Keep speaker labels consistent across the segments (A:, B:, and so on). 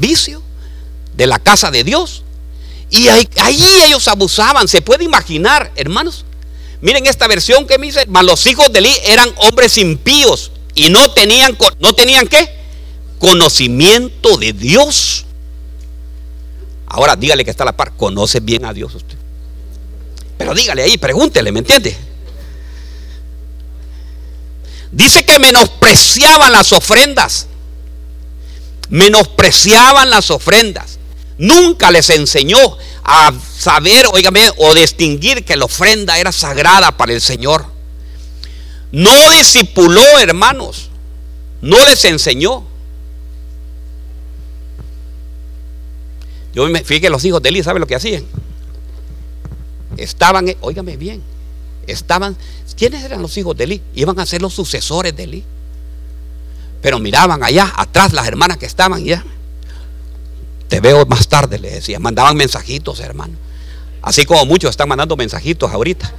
A: vicio de la casa de Dios. Y ahí, ellos abusaban, se puede imaginar, hermanos. Miren esta versión que me dice, mas los hijos de Eli eran hombres impíos y no tenían, no tenían qué? Conocimiento de Dios. Ahora dígale que está la par, conoce bien a Dios usted. Pero dígale ahí, pregúntele, ¿me entiende? Dice que menospreciaban las ofrendas. Menospreciaban las ofrendas. Nunca les enseñó a saber, oígame, o distinguir que la ofrenda era sagrada para el Señor. No discipuló, hermanos. No les enseñó. Yo me que los hijos de Eli, ¿saben lo que hacían? Estaban, óigame bien, estaban, ¿quiénes eran los hijos de Eli? Iban a ser los sucesores de Eli. Pero miraban allá, atrás las hermanas que estaban ya. Te veo más tarde, le decía. Mandaban mensajitos, hermano. Así como muchos están mandando mensajitos ahorita.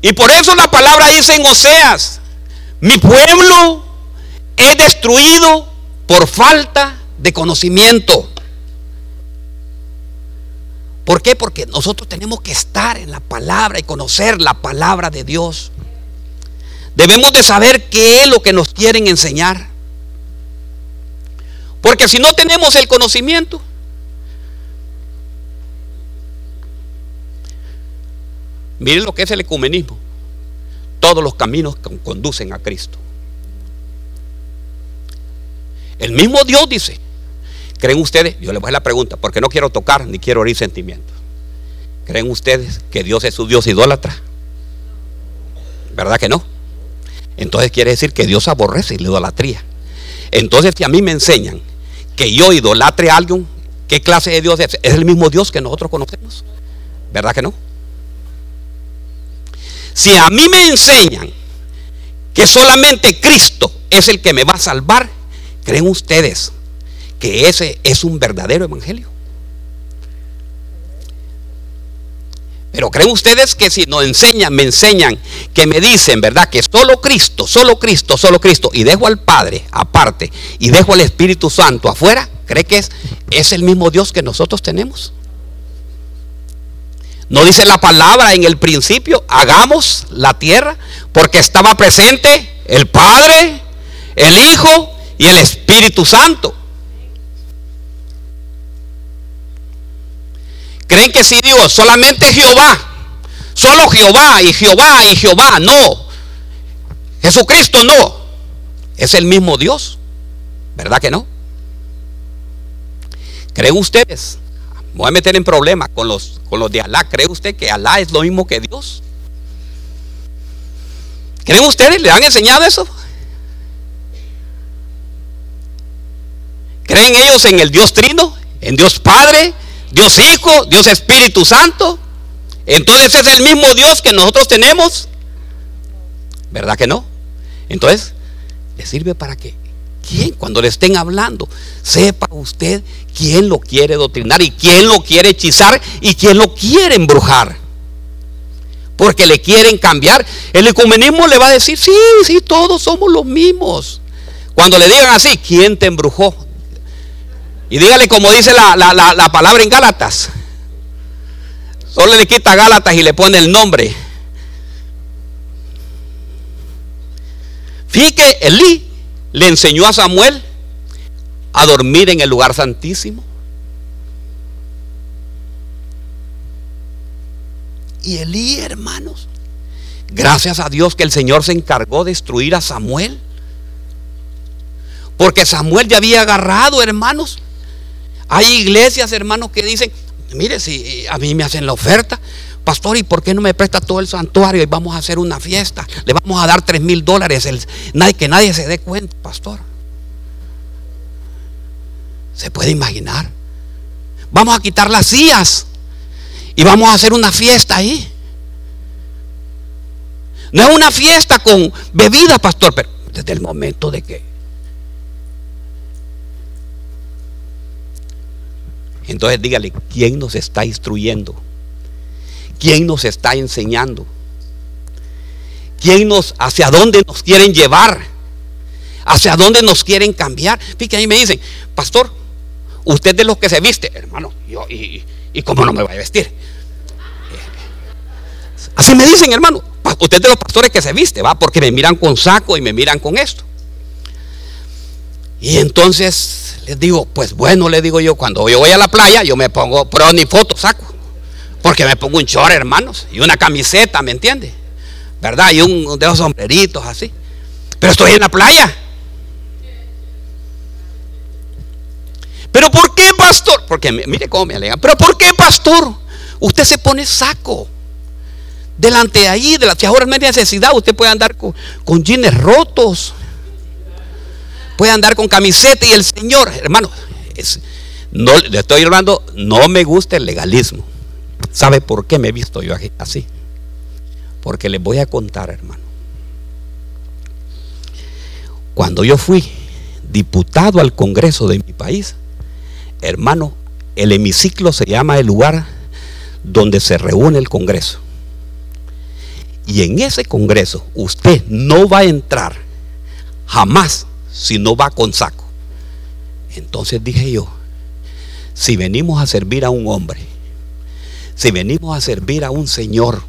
A: Y por eso la palabra dice en Oseas, mi pueblo es destruido por falta de conocimiento. ¿Por qué? Porque nosotros tenemos que estar en la palabra y conocer la palabra de Dios. Debemos de saber qué es lo que nos quieren enseñar. Porque si no tenemos el conocimiento, Miren lo que es el ecumenismo. Todos los caminos conducen a Cristo. El mismo Dios dice, ¿creen ustedes? Yo les voy a hacer la pregunta, porque no quiero tocar ni quiero oír sentimientos. ¿Creen ustedes que Dios es su Dios idólatra? ¿Verdad que no? Entonces quiere decir que Dios aborrece la idolatría. Entonces si a mí me enseñan que yo idolatre a alguien, ¿qué clase de Dios es? Es el mismo Dios que nosotros conocemos. ¿Verdad que no? Si a mí me enseñan que solamente Cristo es el que me va a salvar, ¿creen ustedes que ese es un verdadero evangelio? Pero creen ustedes que si nos enseñan, me enseñan, que me dicen, ¿verdad? Que solo Cristo, solo Cristo, solo Cristo, y dejo al Padre aparte, y dejo al Espíritu Santo afuera, ¿cree que es, es el mismo Dios que nosotros tenemos? No dice la palabra en el principio, hagamos la tierra, porque estaba presente el Padre, el Hijo y el Espíritu Santo. ¿Creen que si digo solamente Jehová? Solo Jehová y Jehová y Jehová. No. Jesucristo no. Es el mismo Dios. ¿Verdad que no? ¿Creen ustedes voy a meter en problemas con los, con los de Alá. ¿Cree usted que Alá es lo mismo que Dios? ¿Creen ustedes? ¿Le han enseñado eso? ¿Creen ellos en el Dios Trino? ¿En Dios Padre? ¿Dios Hijo? ¿Dios Espíritu Santo? Entonces es el mismo Dios que nosotros tenemos. ¿Verdad que no? Entonces, le sirve para que quién, cuando le estén hablando, sepa usted quién lo quiere doctrinar y quién lo quiere hechizar y quién lo quiere embrujar. Porque le quieren cambiar. El ecumenismo le va a decir, sí, sí, todos somos los mismos. Cuando le digan así, ¿quién te embrujó? Y dígale como dice la, la palabra en Gálatas. Solo le quita Gálatas y le pone el nombre. Fíjate, Elí le enseñó a Samuel a dormir en el lugar santísimo. Y Elí, hermanos, gracias a Dios que el Señor se encargó de destruir a Samuel. Porque Samuel ya había agarrado, hermanos. Hay iglesias, hermanos, que dicen, mire, si a mí me hacen la oferta, pastor, ¿y por qué no me presta todo el santuario y vamos a hacer una fiesta? Le vamos a dar tres mil dólares, que nadie se dé cuenta, pastor. ¿Se puede imaginar? Vamos a quitar las sillas y vamos a hacer una fiesta ahí. No es una fiesta con bebida, pastor, pero desde el momento de que... Entonces dígale, ¿quién nos está instruyendo? ¿Quién nos está enseñando? quién nos, hacia dónde nos quieren llevar, hacia dónde nos quieren cambiar. Fíjate, ahí me dicen, pastor, usted de los que se viste, hermano, y, y cómo no me voy a vestir. Así me dicen, hermano, usted de los pastores que se viste, va, porque me miran con saco y me miran con esto. Y entonces les digo, pues bueno, le digo yo, cuando yo voy a la playa, yo me pongo, pero ni foto saco. Porque me pongo un short, hermanos, y una camiseta, ¿me entiende? ¿Verdad? Y un de esos sombreritos así. Pero estoy en la playa. Pero ¿por qué, pastor? Porque mire cómo me alegan. Pero ¿por qué, pastor? Usted se pone saco. Delante de ahí, de la, si ahora no hay necesidad, usted puede andar con jeans rotos. Puede andar con camiseta y el Señor, hermano, no, le estoy hablando, no me gusta el legalismo. ¿Sabe por qué me he visto yo así? Porque les voy a contar, hermano. Cuando yo fui diputado al Congreso de mi país, hermano, el hemiciclo se llama el lugar donde se reúne el Congreso. Y en ese Congreso usted no va a entrar jamás si no va con saco. Entonces dije yo, si venimos a servir a un hombre, si venimos a servir a un señor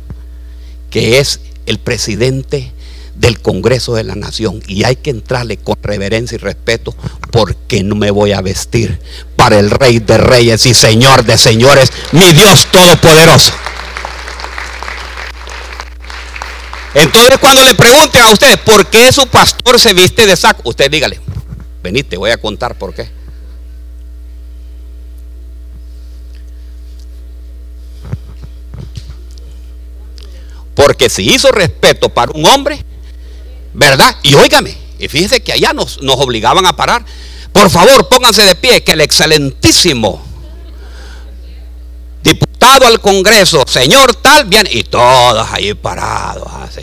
A: que es el presidente del Congreso de la Nación y hay que entrarle con reverencia y respeto porque no me voy a vestir para el Rey de Reyes y Señor de Señores, mi Dios Todopoderoso. Entonces cuando le pregunten a ustedes por qué su pastor se viste de saco, usted dígale, vení, te voy a contar por qué. Porque si hizo respeto para un hombre, ¿verdad? Y óigame, y fíjese que allá nos, nos obligaban a parar. Por favor, pónganse de pie, que el excelentísimo diputado al Congreso, señor tal, bien, y todos ahí parados así.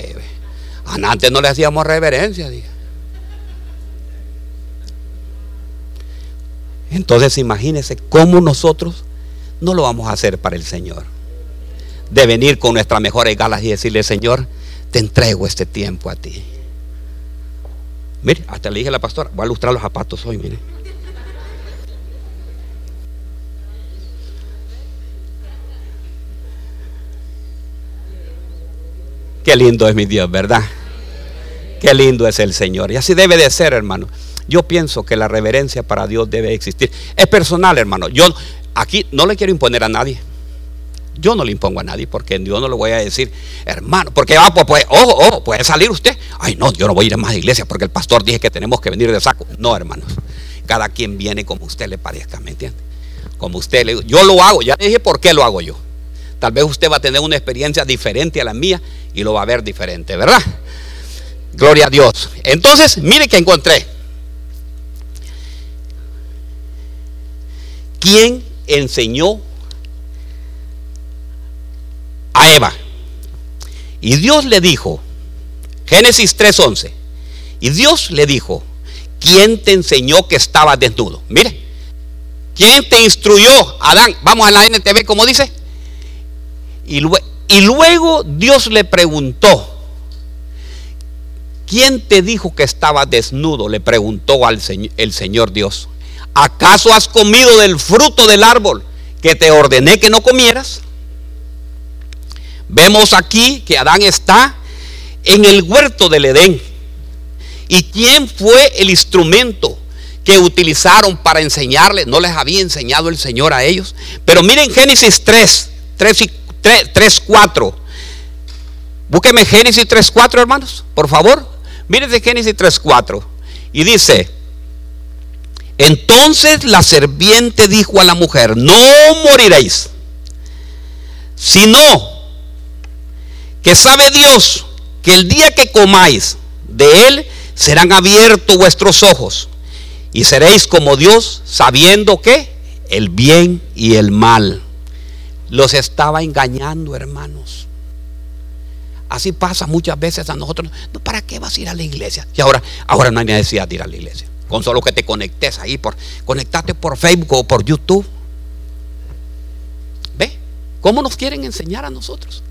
A: Antes no le hacíamos reverencia, Entonces imagínense cómo nosotros no lo vamos a hacer para el Señor. De venir con nuestras mejores galas y decirle, Señor, te entrego este tiempo a ti. Mire, hasta le dije a la pastora, voy a lustrar los zapatos hoy, mire. Qué lindo es mi Dios, ¿verdad? Qué lindo es el Señor. Y así debe de ser, hermano. Yo pienso que la reverencia para Dios debe existir. Es personal, hermano. Yo aquí no le quiero imponer a nadie. Yo no le impongo a nadie porque yo no le voy a decir, hermano, porque va, pues, pues, ojo, ojo, puede salir usted. Ay, no, yo no voy a ir a más iglesia porque el pastor dije que tenemos que venir de saco. No, hermanos. Cada quien viene como usted le parezca, ¿me entiende? Como usted le yo lo hago, ya le dije por qué lo hago yo. Tal vez usted va a tener una experiencia diferente a la mía y lo va a ver diferente, ¿verdad? Gloria a Dios. Entonces, mire que encontré. ¿Quién enseñó a Eva? Y Dios le dijo, Génesis 3:11, y Dios le dijo, ¿quién te enseñó que estaba desnudo? Mire, ¿quién te instruyó? Adán, vamos a la NTV como dice. Y, luego Dios le preguntó, ¿quién te dijo que estaba desnudo? Le preguntó al el Señor Dios. ¿Acaso has comido del fruto del árbol que te ordené que no comieras? Vemos aquí que Adán está en el huerto del Edén. ¿Y quién fue el instrumento que utilizaron para enseñarle? No les había enseñado el Señor a ellos. Pero miren Génesis 3, 3 y 3, 4. Búsqueme Génesis 3, 4, hermanos, por favor. Mírense Génesis 3, 4. Y dice, entonces la serpiente dijo a la mujer, no moriréis, sino que sabe Dios que el día que comáis de él serán abiertos vuestros ojos y seréis como Dios sabiendo que el bien y el mal. Los estaba engañando, hermanos. Así pasa muchas veces a nosotros. No, ¿Para qué vas a ir a la iglesia? Y ahora, ahora no hay necesidad de ir a la iglesia. Con solo que te conectes ahí, por, conectate por Facebook o por YouTube. ¿Ve? ¿Cómo nos quieren enseñar a nosotros?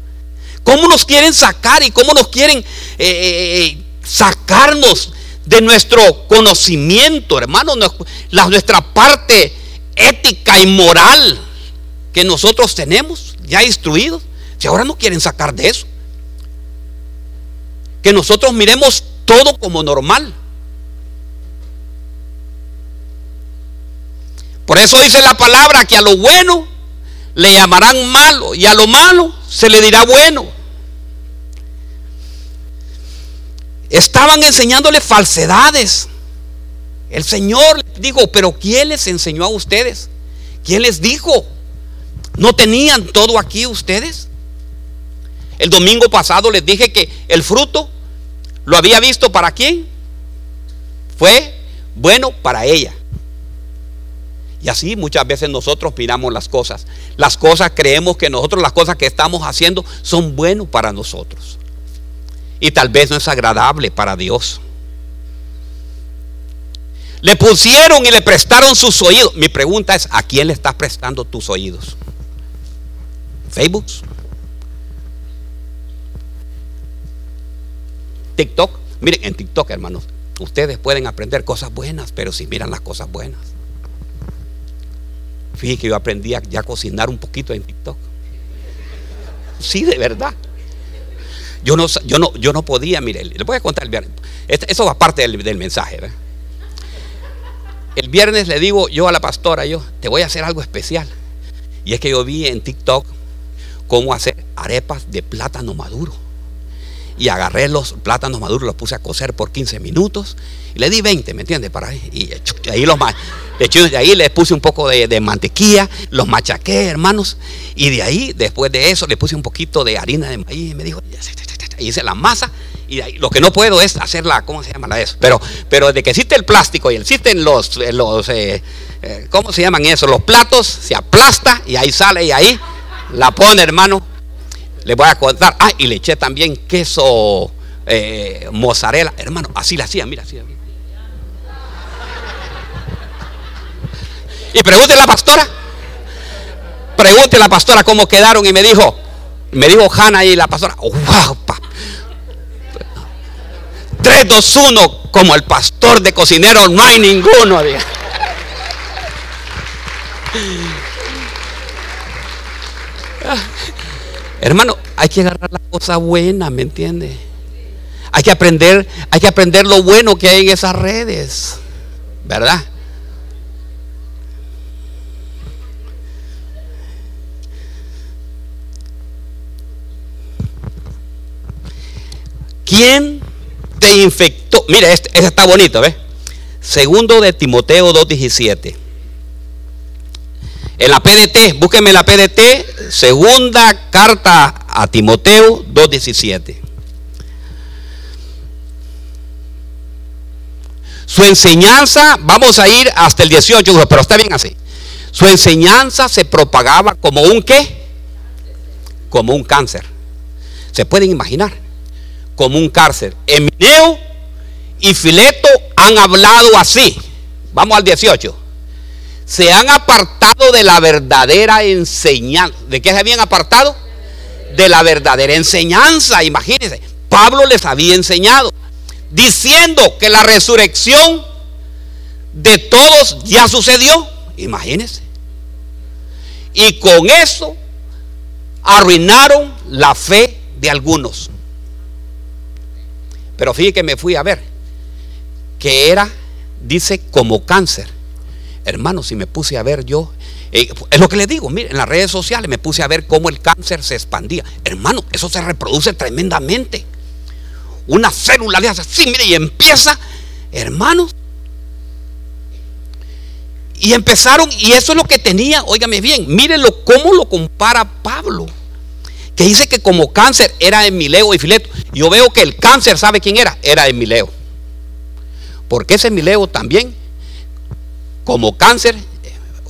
A: ¿Cómo nos quieren sacar y cómo nos quieren eh, eh, sacarnos de nuestro conocimiento, hermano? Nuestra parte ética y moral que nosotros tenemos ya instruidos. Si ahora no quieren sacar de eso. Que nosotros miremos todo como normal. Por eso dice la palabra que a lo bueno le llamarán malo y a lo malo se le dirá bueno. Estaban enseñándole falsedades. El Señor dijo, pero ¿quién les enseñó a ustedes? ¿Quién les dijo? ¿No tenían todo aquí ustedes? El domingo pasado les dije que el fruto lo había visto para quién. Fue bueno para ella. Y así muchas veces nosotros miramos las cosas. Las cosas creemos que nosotros las cosas que estamos haciendo son buenas para nosotros. Y tal vez no es agradable para Dios. Le pusieron y le prestaron sus oídos. Mi pregunta es, ¿a quién le estás prestando tus oídos? ¿Facebook? TikTok. Miren, en TikTok, hermanos, ustedes pueden aprender cosas buenas, pero si miran las cosas buenas. Fíjense que yo aprendí a ya cocinar un poquito en TikTok. Sí, de verdad. Yo no, yo no, yo no podía, mire, le voy a contar el viernes. Este, eso va parte del, del mensaje. El viernes le digo yo a la pastora, yo te voy a hacer algo especial. Y es que yo vi en TikTok cómo hacer arepas de plátano maduro. Y agarré los plátanos maduros, los puse a cocer por 15 minutos. Y le di 20, ¿me entiendes? Para ahí. Y ahí los de ahí les puse un poco de, mantequilla, los machaqué, hermanos. Y de ahí, después de eso, le puse un poquito de harina de maíz. Y me dijo, y hice la masa. Y ahí, lo que no puedo es hacerla, ¿cómo se llama la eso? Pero, pero de que existe el plástico y existen los, los eh, eh, ¿cómo se llaman eso? Los platos, se aplasta y ahí sale y ahí la pone, hermano. Le voy a contar. Ah, y le eché también queso mozzarella. Hermano, así la hacía, mira, así. Y pregunte a la pastora. Pregunte a la pastora cómo quedaron y me dijo, me dijo Hanna y la pastora, wow, 3, 2, 1, como el pastor de cocinero, no hay ninguno. Hermano, hay que agarrar la cosa buena, ¿me entiende? Hay que aprender, hay que aprender lo bueno que hay en esas redes, ¿verdad? ¿Quién te infectó? Mira, este, este, está bonito, ¿ves? Segundo de Timoteo 2.17. En la PDT, búsqueme la PDT, segunda carta a Timoteo 2.17. Su enseñanza, vamos a ir hasta el 18, pero está bien así. Su enseñanza se propagaba como un qué? Como un cáncer. ¿Se pueden imaginar? como un cárcel. Emineo y Fileto han hablado así. Vamos al 18. Se han apartado de la verdadera enseñanza. ¿De qué se habían apartado? De la verdadera enseñanza. Imagínense. Pablo les había enseñado. Diciendo que la resurrección de todos ya sucedió. Imagínense. Y con eso arruinaron la fe de algunos. Pero fíjate que me fui a ver que era, dice, como cáncer. Hermano, si me puse a ver yo, eh, es lo que le digo, mire, en las redes sociales me puse a ver cómo el cáncer se expandía. Hermano, eso se reproduce tremendamente. Una célula le hace así, mire, y empieza, hermanos. Y empezaron, y eso es lo que tenía, óigame bien, mírenlo cómo lo compara Pablo que dice que como cáncer era Emileo y Fileto. Yo veo que el cáncer, ¿sabe quién era? Era Emileo. Porque ese Emileo también, como cáncer,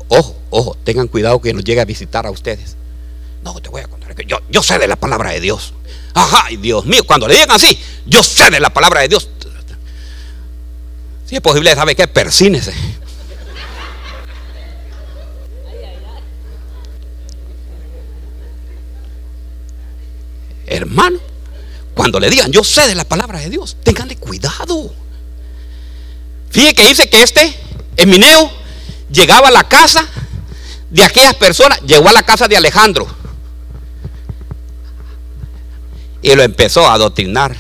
A: ojo, ojo, tengan cuidado que nos llegue a visitar a ustedes. No, te voy a contar que yo, yo sé de la palabra de Dios. Ajá, Dios mío, cuando le digan así, yo sé de la palabra de Dios. Si es posible, ¿sabe qué? Persínese. Hermano, cuando le digan, yo sé de la palabra de Dios, tenganle cuidado. Fíjese que dice que este Emineo llegaba a la casa de aquellas personas, llegó a la casa de Alejandro y lo empezó a adoctrinar.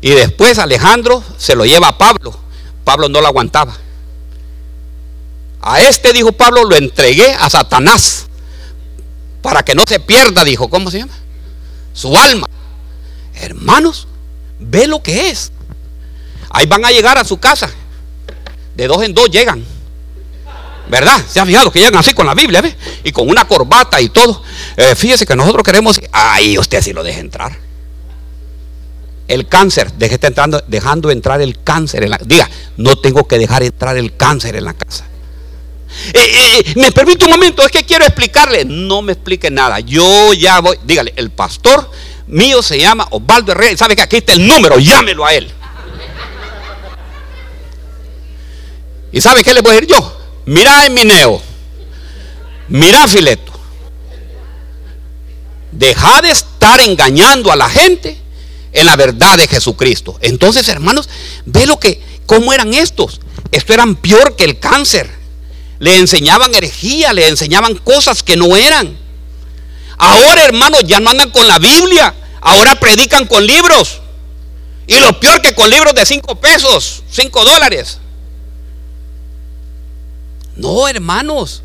A: Y después Alejandro se lo lleva a Pablo. Pablo no lo aguantaba. A este, dijo Pablo, lo entregué a Satanás para que no se pierda, dijo, ¿cómo se llama? Su alma. Hermanos, ve lo que es. Ahí van a llegar a su casa. De dos en dos llegan. ¿Verdad? ¿Se ha fijado que llegan así con la Biblia? ¿ve? Y con una corbata y todo. Eh, fíjese que nosotros queremos. Ahí usted sí lo deja entrar. El cáncer, deje dejando entrar el cáncer en la Diga, no tengo que dejar entrar el cáncer en la casa. Eh, eh, me permite un momento, es que quiero explicarle. No me explique nada. Yo ya voy. Dígale, el pastor mío se llama Osvaldo Herrera. ¿Sabe que aquí está el número? Llámelo a él. ¿Y sabe qué le voy a decir yo? Mira Emineo. Mira Fileto. Deja de estar engañando a la gente en la verdad de Jesucristo. Entonces, hermanos, ve lo que, cómo eran estos. Esto eran peor que el cáncer. Le enseñaban herejía, le enseñaban cosas que no eran. Ahora, hermanos, ya no andan con la Biblia. Ahora predican con libros. Y lo peor que con libros de 5 pesos, 5 dólares. No, hermanos.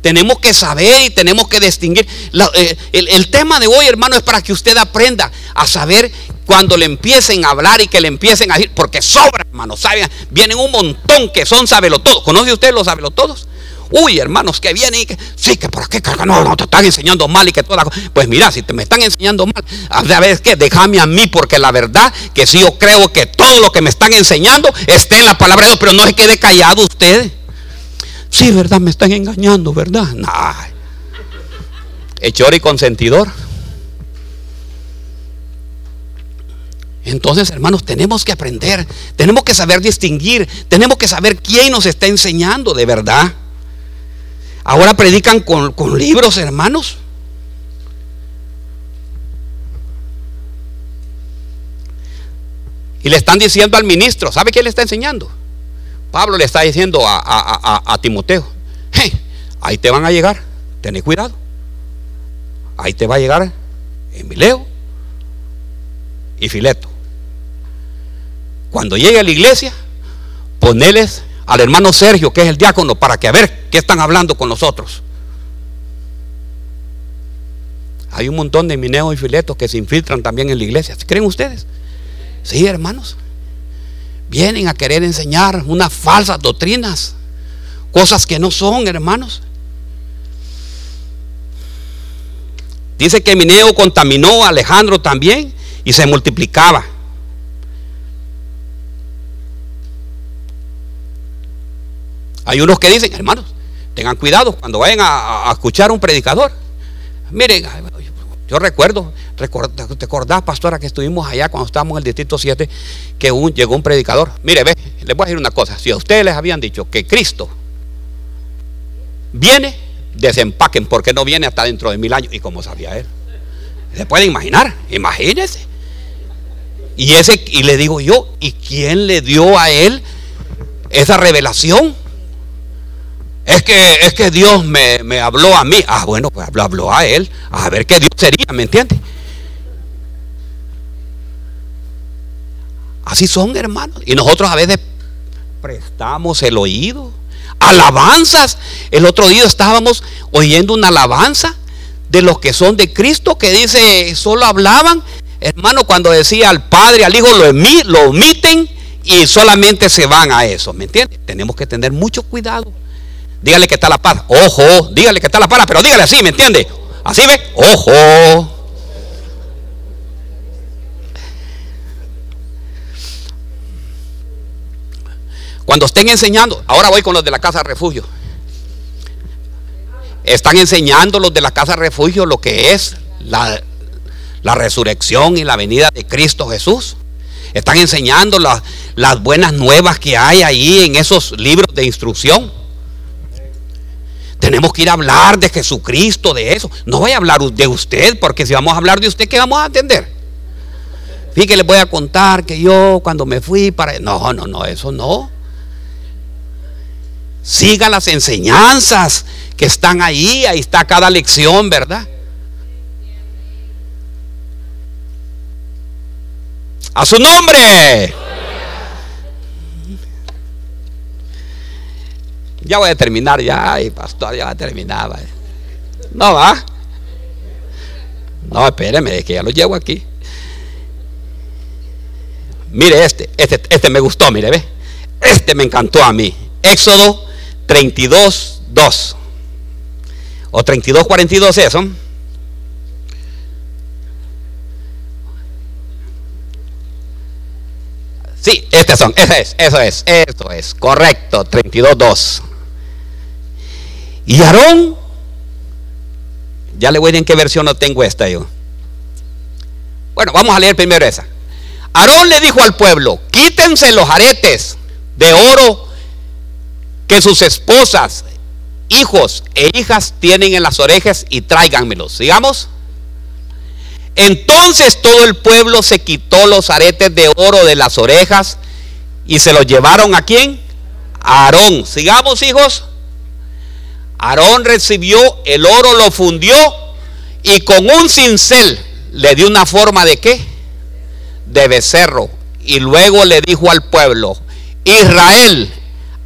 A: Tenemos que saber y tenemos que distinguir. Eh, el, tema de hoy, hermano, es para que usted aprenda a saber cuando le empiecen a hablar y que le empiecen a decir, porque sobra, hermano. ¿saben? Vienen un montón que son todos ¿Conoce usted los todos Uy, hermanos, que vienen y que, sí, que por qué, no, no, te están enseñando mal y que toda Pues mira, si te me están enseñando mal, a ver, que déjame a mí, porque la verdad que sí, yo creo que todo lo que me están enseñando esté en la palabra de Dios, pero no se quede callado usted. Sí, verdad, me están engañando, ¿verdad? Nah. Hechor y consentidor. Entonces, hermanos, tenemos que aprender, tenemos que saber distinguir, tenemos que saber quién nos está enseñando de verdad. Ahora predican con, con libros, hermanos. Y le están diciendo al ministro, ¿sabe qué le está enseñando? Pablo le está diciendo a, Timoteo, ahí te van a llegar, ten cuidado. Ahí te va a llegar Emileo y Fileto. Cuando llegue a la iglesia, poneles al hermano Sergio, que es el diácono, para que a ver qué están hablando con nosotros. Hay un montón de mineos y filetos que se infiltran también en la iglesia. ¿Creen ustedes? Sí, hermanos vienen a querer enseñar unas falsas doctrinas, cosas que no son, hermanos. Dice que Mineo contaminó a Alejandro también y se multiplicaba. Hay unos que dicen, hermanos, tengan cuidado cuando vayan a, a escuchar a un predicador. Miren, yo recuerdo, ¿te acordás, pastora, que estuvimos allá cuando estábamos en el distrito 7, que un, llegó un predicador? Mire, ve, les voy a decir una cosa. Si a ustedes les habían dicho que Cristo viene, desempaquen, porque no viene hasta dentro de mil años. ¿Y cómo sabía él? ¿Se pueden imaginar? Imagínense. Y, ese, y le digo yo, ¿y quién le dio a él esa revelación? Es que, es que Dios me, habló a mí. Ah, bueno, pues habló, habló a él. A ver qué Dios sería, ¿me entiendes? Así son, hermanos. Y nosotros a veces prestamos el oído. Alabanzas. El otro día estábamos oyendo una alabanza de los que son de Cristo que dice, solo hablaban, hermano, cuando decía al Padre, al Hijo, lo, lo omiten y solamente se van a eso, ¿me entiendes? Tenemos que tener mucho cuidado. Dígale que está la paz. Ojo, dígale que está la paz, pero dígale así, ¿me entiende? Así ve. Ojo. Cuando estén enseñando, ahora voy con los de la casa refugio. Están enseñando los de la casa refugio lo que es la, la resurrección y la venida de Cristo Jesús. Están enseñando las buenas nuevas que hay ahí en esos libros de instrucción. Tenemos que ir a hablar de Jesucristo, de eso. No voy a hablar de usted, porque si vamos a hablar de usted, ¿qué vamos a atender? Fíjate les voy a contar que yo cuando me fui para... No, no, no, eso no. Siga las enseñanzas que están ahí, ahí está cada lección, ¿verdad? A su nombre. Ya voy a terminar, ya, ay, pastor, ya va a terminar. No va. No, espéreme, que ya lo llevo aquí. Mire este, este, este me gustó, mire, ve. Este me encantó a mí. Éxodo 32, 2. O 32, 42 eso. Sí, estos son, ese es, eso es, eso es, correcto, 32, 2. Y Aarón, ya le voy a decir en qué versión no tengo esta yo. Bueno, vamos a leer primero esa. Aarón le dijo al pueblo, quítense los aretes de oro que sus esposas, hijos e hijas tienen en las orejas y tráiganmelos. Sigamos. Entonces todo el pueblo se quitó los aretes de oro de las orejas y se los llevaron a quién? A Aarón. Sigamos, hijos. Aarón recibió el oro, lo fundió y con un cincel le dio una forma de qué? De becerro. Y luego le dijo al pueblo, Israel,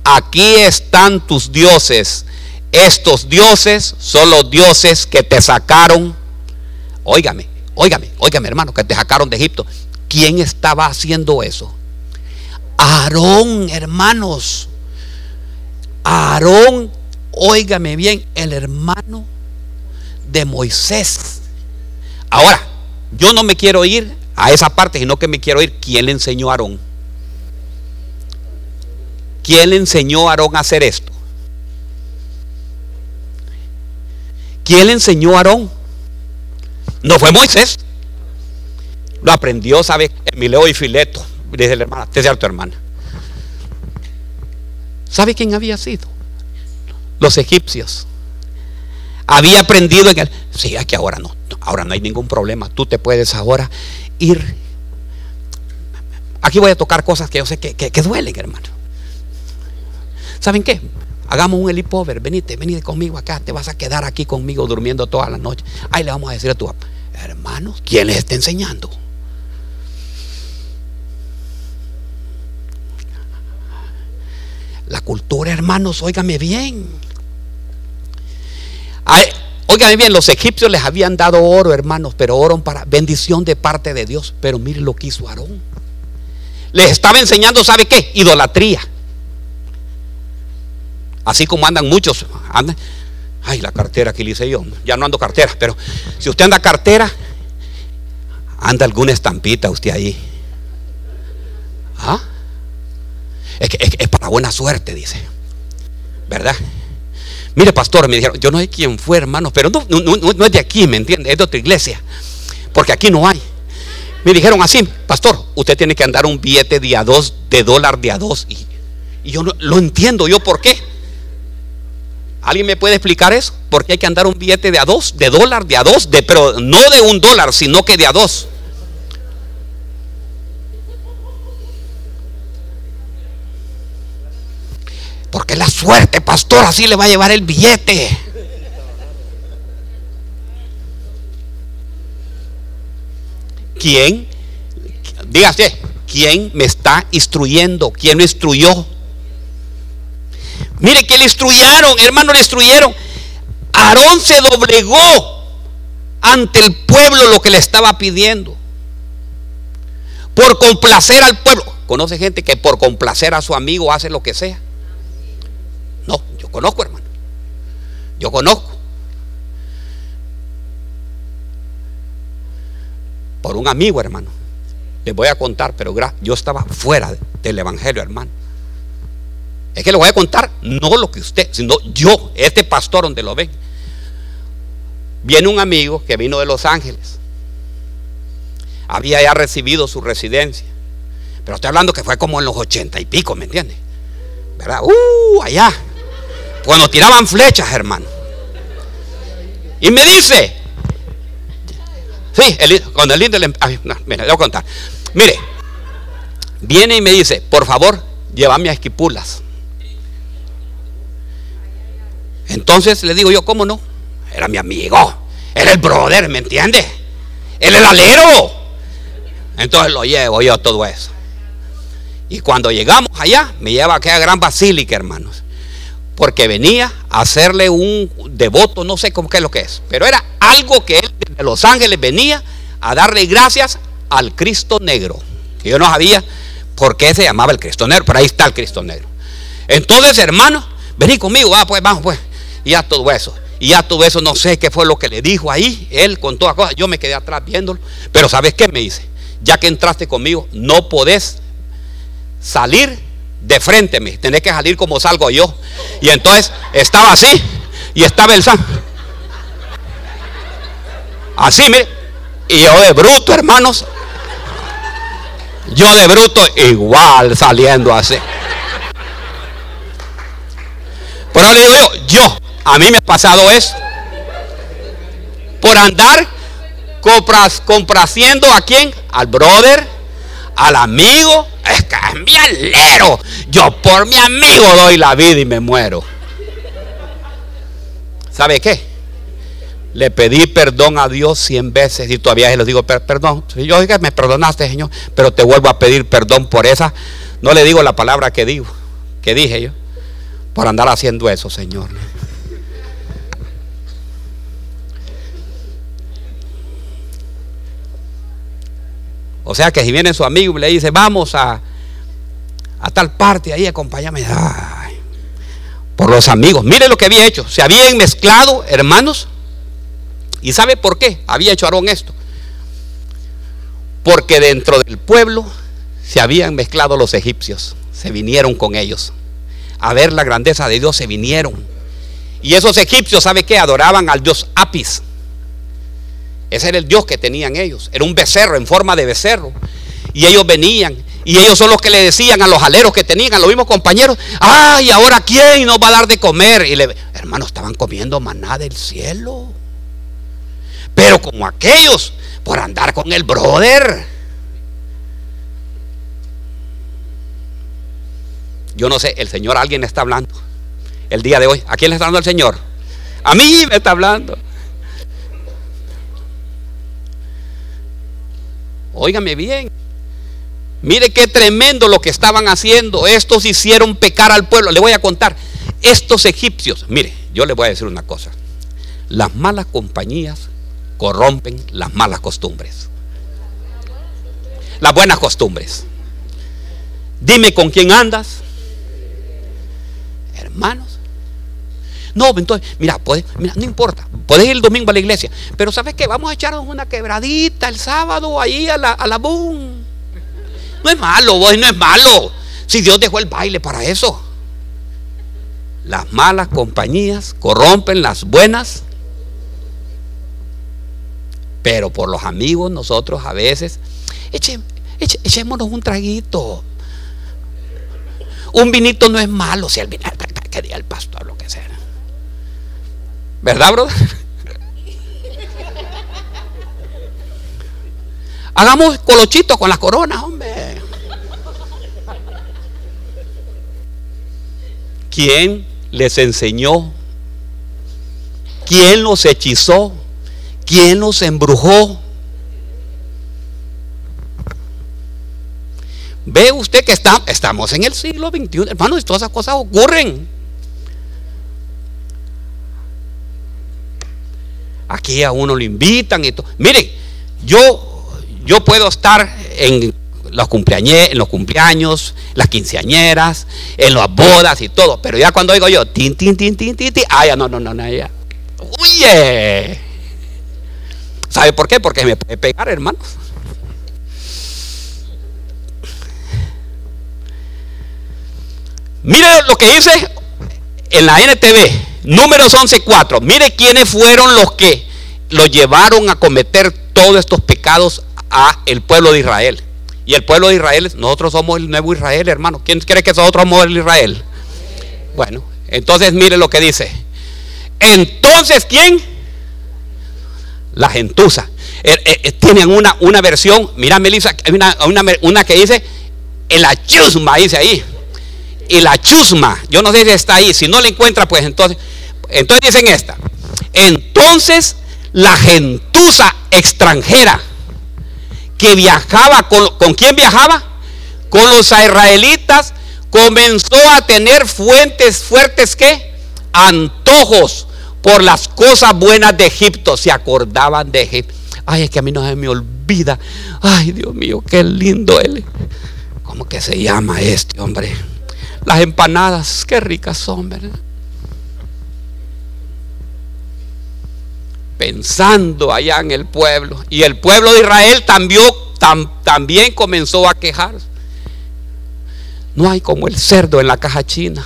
A: aquí están tus dioses. Estos dioses son los dioses que te sacaron. Óigame, óigame, óigame hermano, que te sacaron de Egipto. ¿Quién estaba haciendo eso? Aarón, hermanos. Aarón óigame bien, el hermano de Moisés. Ahora, yo no me quiero ir a esa parte, sino que me quiero ir. ¿Quién le enseñó a Aarón? ¿Quién le enseñó a Aarón a hacer esto? ¿Quién le enseñó a Aarón? No fue Moisés. Lo aprendió, ¿sabe? Emileo y Fileto. Dice la hermana, te tu hermana. ¿Sabe quién había sido? Los egipcios. Había aprendido en el... Sí, aquí ahora no, ahora no hay ningún problema. Tú te puedes ahora ir. Aquí voy a tocar cosas que yo sé que, que, duelen, hermano. ¿Saben qué? Hagamos un helipover, venite, venite conmigo acá, te vas a quedar aquí conmigo durmiendo toda la noche. Ahí le vamos a decir a tu hermano, ¿quién les está enseñando? La cultura, hermanos, óigame bien. Oigan bien, los egipcios les habían dado oro, hermanos, pero oro para bendición de parte de Dios. Pero miren lo que hizo Aarón. Les estaba enseñando, ¿sabe qué? Idolatría. Así como andan muchos, andan. Ay, la cartera que le hice yo. Ya no ando cartera, pero si usted anda cartera, anda alguna estampita usted ahí. ¿Ah? Es para buena suerte, dice. ¿Verdad? Mire, pastor, me dijeron, yo no sé quién fue, hermano, pero no, no, es de aquí, ¿me entiende? Es de otra iglesia. Porque aquí no hay. Me dijeron así, pastor, usted tiene que andar un billete de a dos, de dólar de a dos. Y, yo no lo entiendo, ¿yo por qué? ¿Alguien me puede explicar eso? ¿Por qué hay que andar un billete de a dos, de dólar de a dos, de, pero no de un dólar, sino que de a dos? Porque la suerte, pastor, así le va a llevar el billete. ¿Quién? Dígase, ¿quién me está instruyendo? ¿Quién lo instruyó? Mire que le instruyeron, hermano, le instruyeron. Aarón se doblegó ante el pueblo lo que le estaba pidiendo. Por complacer al pueblo. Conoce gente que por complacer a su amigo hace lo que sea. Conozco, hermano. Yo conozco. Por un amigo, hermano. Les voy a contar, pero yo estaba fuera del Evangelio, hermano. Es que le voy a contar no lo que usted, sino yo, este pastor donde lo ven. Viene un amigo que vino de Los Ángeles. Había ya recibido su residencia. Pero estoy hablando que fue como en los ochenta y pico, ¿me entiende? ¿Verdad? Uh, allá. Cuando tiraban flechas, hermano. Y me dice, sí, el, con el lindo, ay, mira, le voy a contar. Mire, viene y me dice, por favor, llévame a Esquipulas. Entonces le digo yo, ¿cómo no? Era mi amigo, era el brother, ¿me entiende? Él el alero. Entonces lo llevo yo todo eso. Y cuando llegamos allá, me lleva a aquella gran basílica, hermanos. Porque venía a hacerle un devoto, no sé cómo qué es lo que es. Pero era algo que él de Los Ángeles venía a darle gracias al Cristo Negro. Yo no sabía por qué se llamaba el Cristo Negro, pero ahí está el Cristo Negro. Entonces, hermano, vení conmigo, pues, vamos, pues. Y ya todo eso. Y ya todo eso, no sé qué fue lo que le dijo ahí, él con todas cosas. Yo me quedé atrás viéndolo. Pero ¿sabes qué me dice? Ya que entraste conmigo, no podés salir de frente, me tenés que salir como salgo yo. Y entonces estaba así, y estaba el san. Así, mire. Y yo de bruto, hermanos. Yo de bruto, igual saliendo así. Pero le digo yo, yo, a mí me ha pasado eso. Por andar compras, compraciendo a quién? Al brother, al amigo. Es que es mi alero. Yo por mi amigo doy la vida y me muero. ¿Sabe qué? Le pedí perdón a Dios cien veces y todavía se lo digo, perdón. Yo dije, me perdonaste, Señor, pero te vuelvo a pedir perdón por esa. No le digo la palabra que digo, que dije yo, por andar haciendo eso, Señor. O sea que si viene su amigo y le dice, vamos a, a tal parte, ahí acompáñame. por los amigos. Mire lo que había hecho. Se habían mezclado, hermanos. ¿Y sabe por qué había hecho Aarón esto? Porque dentro del pueblo se habían mezclado los egipcios. Se vinieron con ellos. A ver la grandeza de Dios se vinieron. Y esos egipcios, ¿sabe qué? Adoraban al dios Apis. Ese era el Dios que tenían ellos. Era un becerro en forma de becerro. Y ellos venían. Y ellos son los que le decían a los aleros que tenían, a los mismos compañeros, ay, ahora quién nos va a dar de comer. Y le, hermanos, estaban comiendo maná del cielo. Pero como aquellos, por andar con el brother. Yo no sé, el Señor alguien está hablando. El día de hoy, ¿a quién le está hablando el Señor? A mí me está hablando. Óigame bien. Mire qué tremendo lo que estaban haciendo. Estos hicieron pecar al pueblo. Le voy a contar. Estos egipcios, mire, yo le voy a decir una cosa. Las malas compañías corrompen las malas costumbres. Las buenas costumbres. Dime con quién andas. Hermanos. No, entonces, mira, mira, no importa. Puedes ir el domingo a la iglesia. Pero ¿sabes qué? Vamos a echarnos una quebradita el sábado ahí a la, a la boom. No es malo, vos, no es malo. Si Dios dejó el baile para eso. Las malas compañías corrompen las buenas. Pero por los amigos nosotros a veces, echémonos un traguito. Un vinito no es malo si el vinito, que diga el pastor, lo. ¿Verdad, brother? Hagamos colochitos con las coronas, hombre. ¿Quién les enseñó? ¿Quién los hechizó? ¿Quién los embrujó? Ve usted que estamos en el siglo XXI, hermano, y todas esas cosas ocurren. Aquí a uno lo invitan y todo. Mire, yo, yo puedo estar en los, cumpleaños, en los cumpleaños, las quinceañeras, en las bodas y todo, pero ya cuando digo yo, tin, tin, tin, tin, tin, tin, ah, ya no, no, no, no, ya. Oye, ¿sabe por qué? Porque me puede pegar, hermanos. Mire lo que dice en la NTV. Números 11.4. Mire quiénes fueron los que lo llevaron a cometer todos estos pecados a el pueblo de Israel. Y el pueblo de Israel, nosotros somos el nuevo Israel, hermano. ¿Quién cree que nosotros somos el Israel? Bueno, entonces mire lo que dice. Entonces, ¿quién? La gentuza. Eh, eh, tienen una, una versión, mira Melissa, una, una, una que dice, la chusma, dice ahí. Y la chusma, yo no sé si está ahí, si no la encuentra, pues entonces, entonces dicen esta. Entonces la gentuza extranjera que viajaba, con, ¿con quién viajaba? Con los israelitas, comenzó a tener fuentes fuertes que antojos por las cosas buenas de Egipto. Se acordaban de Egipto. Ay, es que a mí no se me olvida. Ay, Dios mío, qué lindo él. ¿Cómo que se llama este hombre? Las empanadas, qué ricas son, ¿verdad? Pensando allá en el pueblo. Y el pueblo de Israel también, comenzó a quejarse. No hay como el cerdo en la caja china.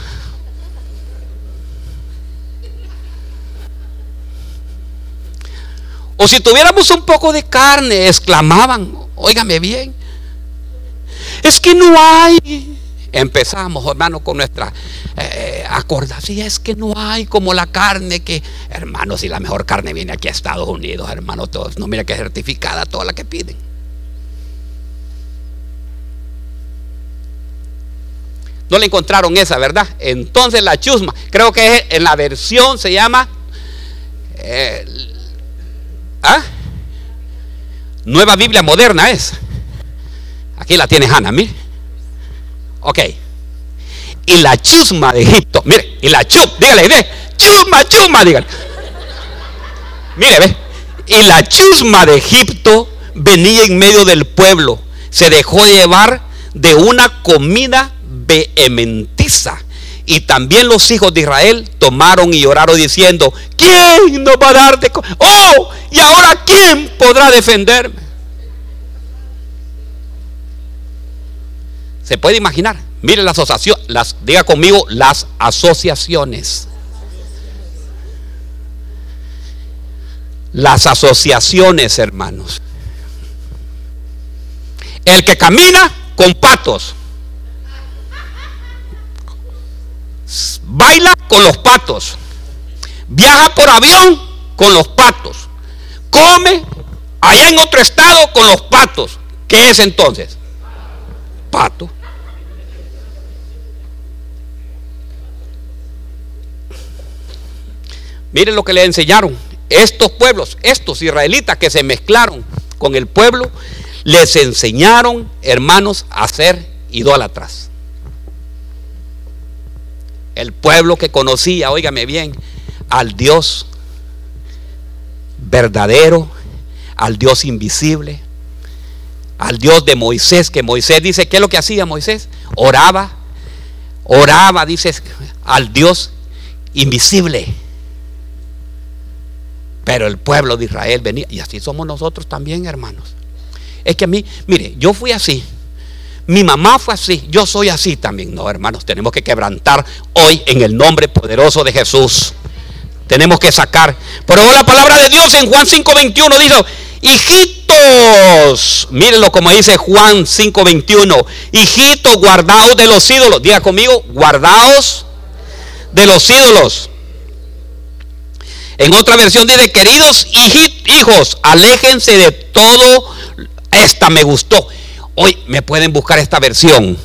A: O si tuviéramos un poco de carne, exclamaban, óigame bien, es que no hay. Empezamos, hermano, con nuestra eh, acordación. Es que no hay como la carne que, hermano, si la mejor carne viene aquí a Estados Unidos, hermano, todos, no mira que certificada toda la que piden. No le encontraron esa, ¿verdad? Entonces la chusma, creo que en la versión se llama eh, ¿ah? Nueva Biblia Moderna es. Aquí la tiene Hannah, mire. Ok. Y la chusma de Egipto, mire, y la chusma, dígale, chusma, chusma, dígale. Mire, ve. Y la chusma de Egipto venía en medio del pueblo. Se dejó llevar de una comida vehementiza. Y también los hijos de Israel tomaron y lloraron diciendo, ¿quién nos va a dar de Oh, y ahora ¿quién podrá defenderme? Se puede imaginar. Mire las asociaciones, diga conmigo, las asociaciones. Las asociaciones, hermanos. El que camina con patos baila con los patos, viaja por avión con los patos, come allá en otro estado con los patos. ¿Qué es entonces? Pato. Miren lo que le enseñaron. Estos pueblos, estos israelitas que se mezclaron con el pueblo, les enseñaron, hermanos, a ser idólatras el pueblo que conocía, óigame bien, al Dios verdadero, al Dios invisible, al Dios de Moisés, que Moisés dice, ¿qué es lo que hacía Moisés? Oraba, oraba, dice, al Dios invisible. Pero el pueblo de Israel venía, y así somos nosotros también, hermanos. Es que a mí, mire, yo fui así. Mi mamá fue así, yo soy así también. No, hermanos, tenemos que quebrantar hoy en el nombre poderoso de Jesús. Tenemos que sacar. Pero la palabra de Dios en Juan 5:21 dice, hijitos, mírenlo como dice Juan 5:21, hijitos guardaos de los ídolos. Diga conmigo, guardaos de los ídolos. En otra versión dice, queridos hijos, aléjense de todo. Esta me gustó Hoy me pueden buscar esta versión.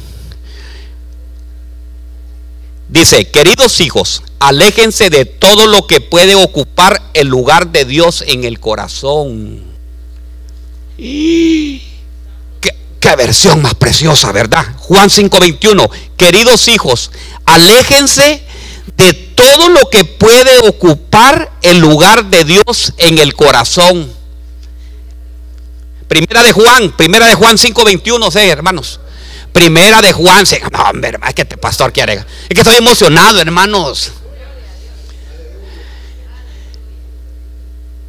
A: Dice, queridos hijos, aléjense de todo lo que puede ocupar el lugar de Dios en el corazón. ¿Qué, qué versión más preciosa, ¿verdad? Juan 5:21, queridos hijos, aléjense de todo lo que puede ocupar el lugar de Dios en el corazón. Primera de Juan, primera de Juan 5:21, sé, hermanos. Primera de Juan, no, hombre, es que este pastor quiere. Es que estoy emocionado, hermanos.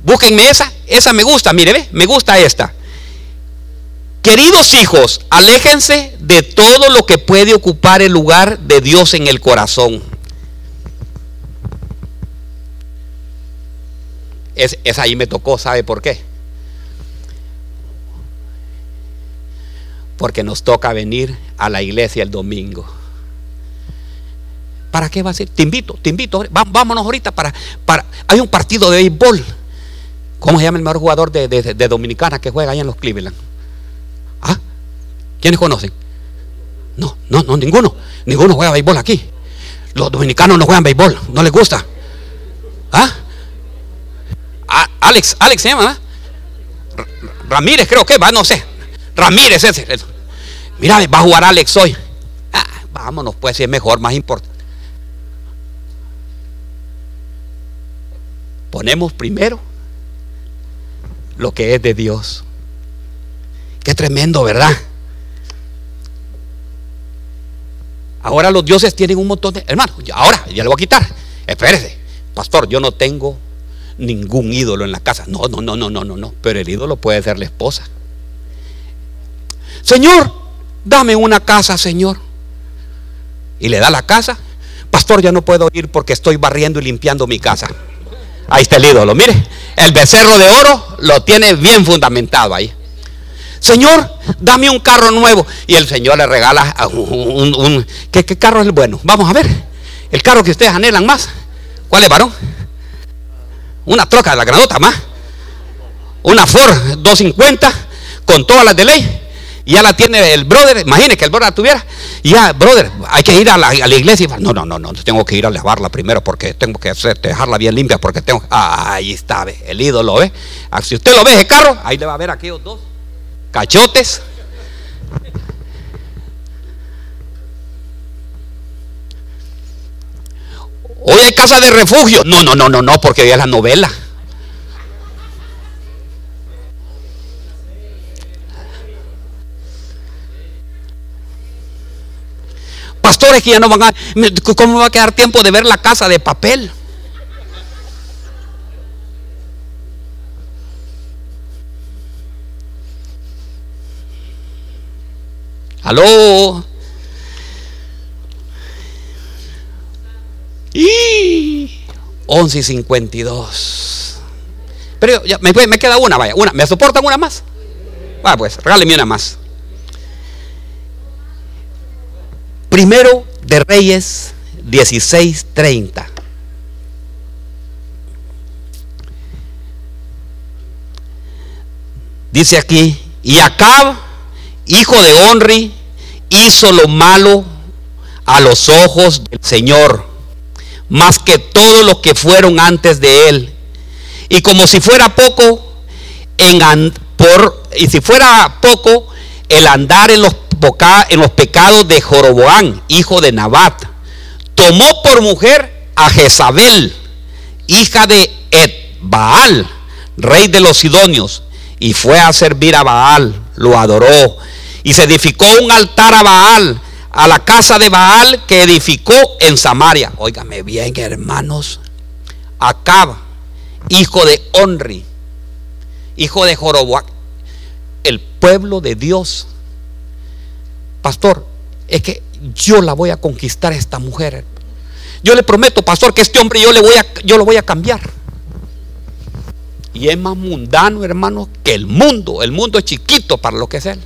A: Búsquenme esa, esa me gusta, mire, ve, me gusta esta. Queridos hijos, aléjense de todo lo que puede ocupar el lugar de Dios en el corazón. Es, esa ahí me tocó, ¿sabe por qué? porque nos toca venir a la iglesia el domingo. ¿Para qué va a ser? Te invito, te invito. Vámonos ahorita para, para. Hay un partido de béisbol. ¿Cómo se llama el mejor jugador de, de Dominicana que juega allá en los Cleveland? ¿Ah? ¿Quiénes conocen? No, no, no, ninguno. Ninguno juega béisbol aquí. Los dominicanos no juegan béisbol, no les gusta. ¿Ah? Alex, Alex se llama, Ramírez creo que va, no sé. Ramírez ese. Mira, va a jugar Alex hoy. Ah, vámonos, pues si es mejor, más importante. Ponemos primero lo que es de Dios. Qué tremendo, ¿verdad? Ahora los dioses tienen un montón de... Hermano, ahora ya le voy a quitar. Espérese, pastor, yo no tengo ningún ídolo en la casa. No, no, no, no, no, no, no. Pero el ídolo puede ser la esposa. Señor, dame una casa, Señor. Y le da la casa. Pastor, ya no puedo ir porque estoy barriendo y limpiando mi casa. Ahí está el ídolo. Mire, el becerro de oro lo tiene bien fundamentado ahí. Señor, dame un carro nuevo. Y el Señor le regala un... ¿qué, carro es el bueno? Vamos a ver. El carro que ustedes anhelan más. ¿Cuál es, varón? Una troca de la granota más. Una Ford 250 con todas las de ley. Ya la tiene el brother. Imagine que el brother la tuviera. Y ya, brother, hay que ir a la, iglesia. Y, no, no, no, no. Tengo que ir a lavarla primero porque tengo que dejarla bien limpia. Porque tengo. ahí está, ve, el ídolo, ve. Ah, si usted lo ve, ese carro, ahí le va a ver aquellos dos cachotes. Hoy hay casa de refugio. No, no, no, no, no, porque hoy es la novela. Pastores que ya no van a... ¿Cómo va a quedar tiempo de ver la casa de papel? Aló. Y 11 y 52. Pero ya, me, me, queda una, vaya. Una. ¿Me soportan una más? Va, pues, regáleme una más. Primero de Reyes 16:30. Dice aquí, y Acab, hijo de Onri, hizo lo malo a los ojos del Señor más que todos los que fueron antes de él. Y como si fuera poco, en, por, y si fuera poco, el andar en los, en los pecados de Joroboán, hijo de Nabat, tomó por mujer a Jezabel, hija de Baal, rey de los Sidonios, y fue a servir a Baal, lo adoró, y se edificó un altar a Baal a la casa de Baal que edificó en Samaria. Óigame bien, hermanos. Acab, hijo de Onri, hijo de Joroboac, el pueblo de Dios. Pastor, es que yo la voy a conquistar a esta mujer. Yo le prometo, pastor, que este hombre yo le voy a yo lo voy a cambiar. Y es más mundano, hermano, que el mundo. El mundo es chiquito para lo que es él.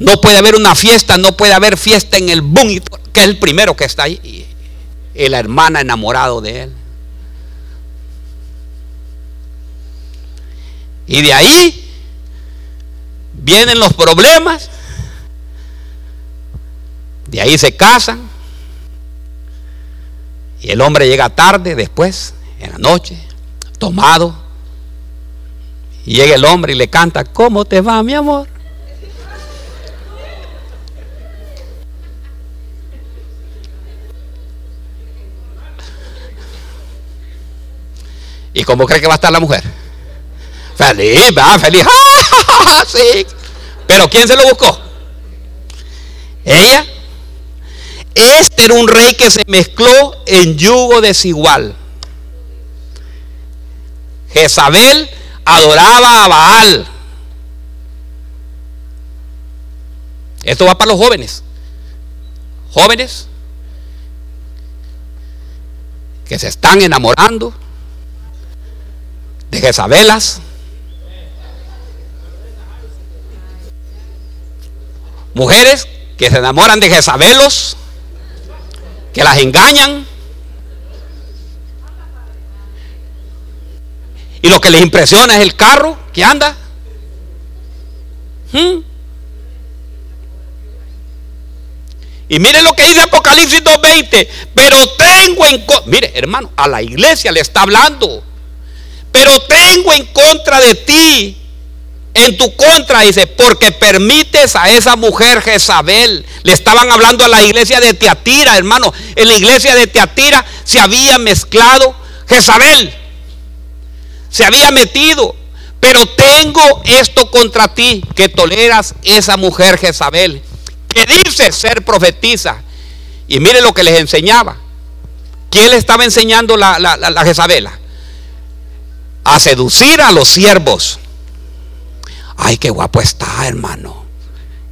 A: No puede haber una fiesta, no puede haber fiesta en el boom, que es el primero que está ahí. Y la hermana enamorado de él. Y de ahí vienen los problemas. De ahí se casan. Y el hombre llega tarde después, en la noche, tomado. Y llega el hombre y le canta, ¿cómo te va, mi amor? ¿Y cómo cree que va a estar la mujer? Feliz, va, feliz. sí. Pero ¿quién se lo buscó? Ella. Este era un rey que se mezcló en yugo desigual. Jezabel adoraba a Baal. Esto va para los jóvenes. Jóvenes que se están enamorando de Jezabelas. Mujeres que se enamoran de Jezabelos, que las engañan. Y lo que les impresiona es el carro que anda. ¿Mm? Y miren lo que dice Apocalipsis 2.20. Pero tengo en mire hermano, a la iglesia le está hablando. Pero tengo en contra de ti, en tu contra, dice, porque permites a esa mujer Jezabel. Le estaban hablando a la iglesia de Teatira, hermano. En la iglesia de Teatira se había mezclado Jezabel. Se había metido. Pero tengo esto contra ti, que toleras esa mujer Jezabel que dice ser profetiza. Y mire lo que les enseñaba. ¿Quién le estaba enseñando la, la, Jezabela? A seducir a los siervos. Ay, qué guapo está, hermano.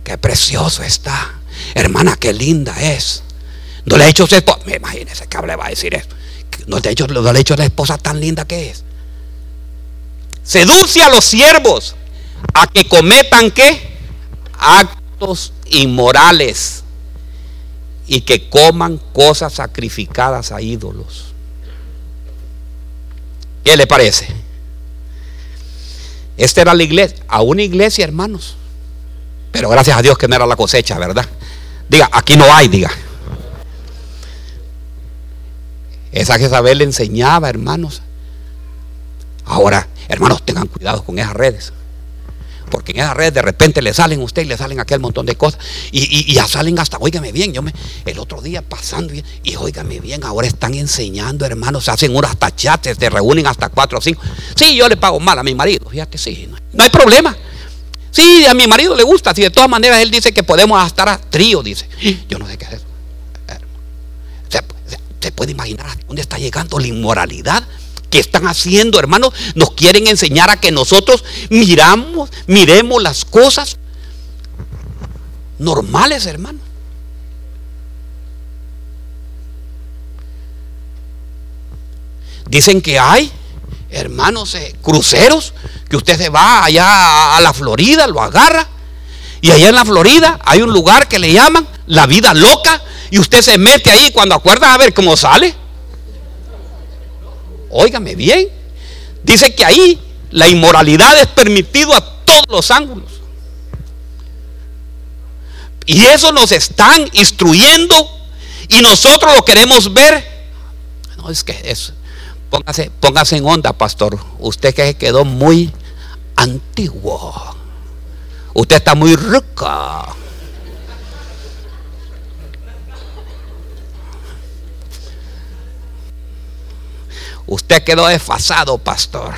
A: Qué precioso está. Hermana, qué linda es. No le ha hecho su esposa. Me imagínese que le va a decir eso. No le ha hecho, no le ha hecho la esposa tan linda que es. Seduce a los siervos a que cometan qué? Actos inmorales y que coman cosas sacrificadas a ídolos. ¿Qué le parece? Esta era la iglesia, a una iglesia, hermanos. Pero gracias a Dios que no era la cosecha, ¿verdad? Diga, aquí no hay, diga. Esa Jezabel le enseñaba, hermanos. Ahora, hermanos, tengan cuidado con esas redes. Porque en esa red de repente le salen usted y le salen aquel montón de cosas. Y, ya salen hasta, óigame bien, yo me, el otro día pasando y, y óigame bien, ahora están enseñando, hermanos, hacen unas tachates, se reúnen hasta cuatro o cinco. Sí, yo le pago mal a mi marido, fíjate, sí, no, hay problema. Sí, a mi marido le gusta, si de todas maneras él dice que podemos estar a trío, dice. Yo no sé qué es eso. Se, se puede imaginar dónde está llegando la inmoralidad ¿Qué están haciendo, hermanos? Nos quieren enseñar a que nosotros miramos, miremos las cosas normales, hermano. Dicen que hay, hermanos, eh, cruceros, que usted se va allá a la Florida, lo agarra, y allá en la Florida hay un lugar que le llaman la vida loca, y usted se mete ahí cuando acuerda a ver cómo sale. Óigame bien. Dice que ahí la inmoralidad es permitido a todos los ángulos. Y eso nos están instruyendo y nosotros lo queremos ver. No, es que eso. Póngase, póngase en onda, pastor. Usted que quedó muy antiguo. Usted está muy rica. Usted quedó desfasado, pastor.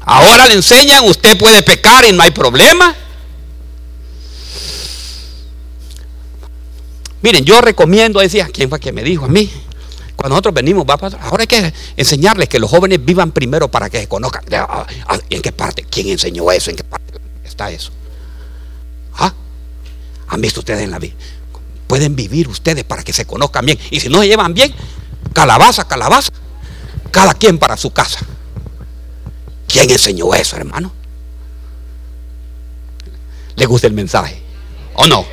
A: Ahora le enseñan, usted puede pecar y no hay problema. Miren, yo recomiendo, decía, ¿quién fue que me dijo a mí? Cuando nosotros venimos, va ahora hay que enseñarles que los jóvenes vivan primero para que se conozcan. Ah, ah, ¿En qué parte? ¿Quién enseñó eso? ¿En qué parte está eso? ¿Ah? ¿Han visto ustedes en la vida? Pueden vivir ustedes para que se conozcan bien. Y si no se llevan bien, Calabaza, calabaza. Cada quien para su casa. ¿Quién enseñó eso, hermano? ¿Le gusta el mensaje? ¿O no?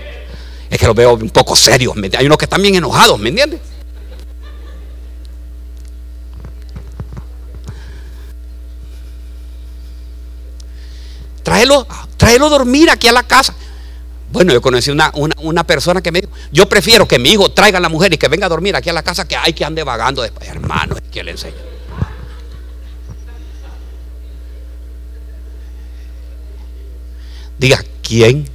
A: Es que lo veo un poco serio. Hay unos que están bien enojados, ¿me entiendes? Tráelo, tráelo dormir aquí a la casa. Bueno, yo conocí una, una, persona que me dijo, yo prefiero que mi hijo traiga a la mujer y que venga a dormir aquí a la casa que hay que ande vagando después. Hermano, ¿quién le enseña? Diga, ¿quién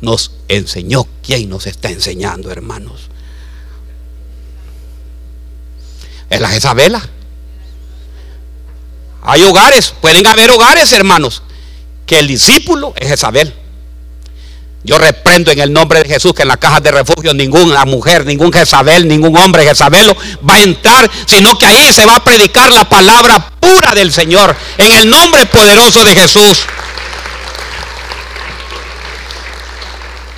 A: nos enseñó? ¿Quién nos está enseñando, hermanos? Es la Jezabela. Hay hogares, pueden haber hogares, hermanos, que el discípulo es Jezabel. Yo reprendo en el nombre de Jesús que en las cajas de refugio ninguna mujer, ningún Jezabel, ningún hombre Jezabelo va a entrar, sino que ahí se va a predicar la palabra pura del Señor, en el nombre poderoso de Jesús.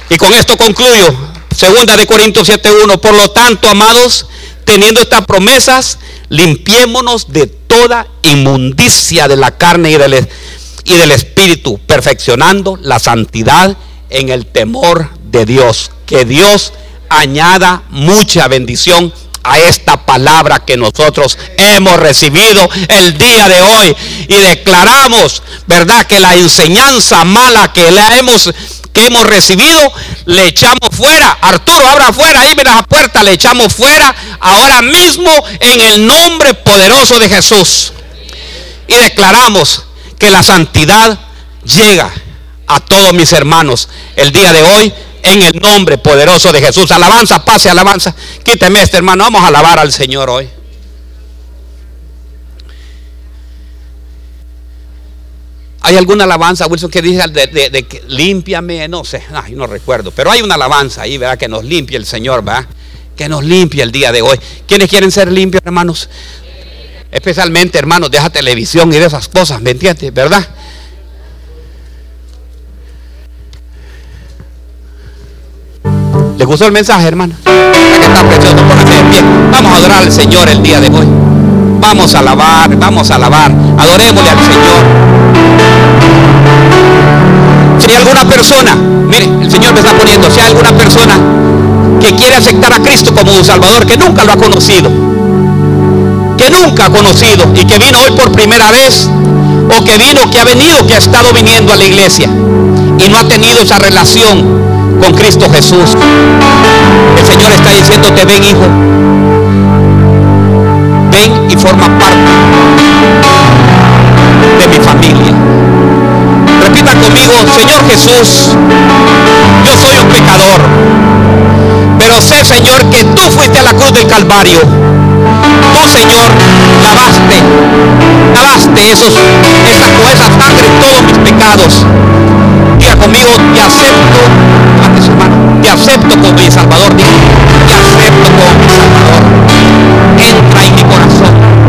A: Y con esto concluyo. Segunda de Corintios 7.1. Por lo tanto, amados, teniendo estas promesas, limpiémonos de toda inmundicia de la carne y del, y del espíritu, perfeccionando la santidad en el temor de Dios. Que Dios añada mucha bendición a esta palabra que nosotros hemos recibido el día de hoy y declaramos, ¿verdad? Que la enseñanza mala que la hemos que hemos recibido, le echamos fuera. Arturo, abra fuera, ahí mira la puerta, le echamos fuera ahora mismo en el nombre poderoso de Jesús. Y declaramos que la santidad llega a todos mis hermanos el día de hoy en el nombre poderoso de Jesús. Alabanza, pase, alabanza. Quíteme este hermano, vamos a alabar al Señor hoy. ¿Hay alguna alabanza, Wilson, que dice de, que límpiame? No sé, no recuerdo. Pero hay una alabanza ahí, ¿verdad? Que nos limpie el Señor, ¿verdad? Que nos limpie el día de hoy. ¿Quiénes quieren ser limpios, hermanos? Especialmente, hermanos, de televisión y de esas cosas, ¿me entiendes? ¿Verdad? ¿Les gustó el mensaje, hermano? Vamos a adorar al Señor el día de hoy. Vamos a alabar, vamos a alabar. Adorémosle al Señor. Si hay alguna persona, mire, el Señor me está poniendo, si hay alguna persona que quiere aceptar a Cristo como un Salvador, que nunca lo ha conocido, que nunca ha conocido y que vino hoy por primera vez, o que vino, que ha venido, que ha estado viniendo a la iglesia y no ha tenido esa relación con Cristo Jesús. El Señor está diciéndote, ven hijo, ven y forma parte de mi familia. Repita conmigo, Señor Jesús, yo soy un pecador, pero sé, Señor, que tú fuiste a la cruz del Calvario. Tú, Señor, lavaste, lavaste esos, esa, con esa sangre todos mis pecados. Diga conmigo, te acepto te acepto como mi Salvador. te acepto como mi Salvador. Entra en mi corazón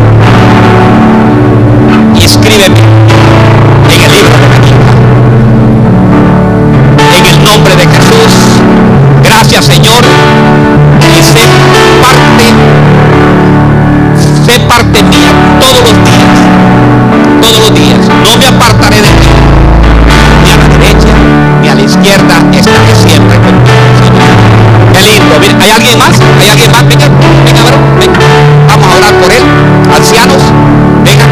A: y escríbeme en el libro de la vida. En el nombre de Jesús. Gracias Señor. Y sé parte, sé parte mía todos los días. Todos los días. No me apartaré de ti. Izquierda. Estaré siempre contigo. ¿Hay alguien más? ¿Hay alguien más? Venga, venga, venga. Vamos a orar por él. Ancianos, venga,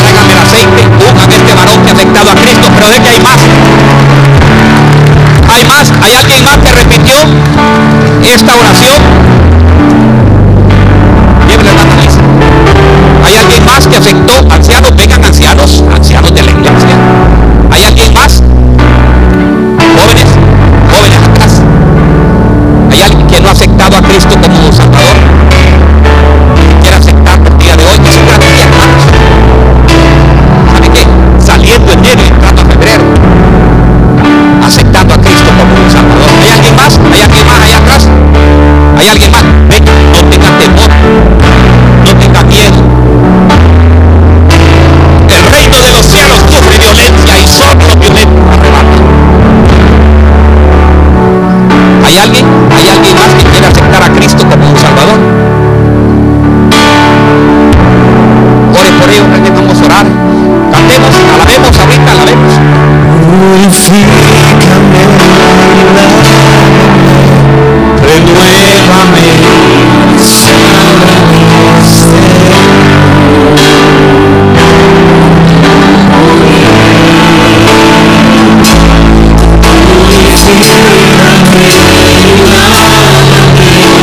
A: tráigame el aceite. a este varón que ha aceptado a Cristo, pero de que hay más. Hay más. ¿Hay alguien más que repitió esta oración? La nariz. ¿Hay alguien más que aceptó? Ancianos, vengan ancianos, ancianos de la iglesia. ¿Hay alguien que no ha aceptado a Cristo como you.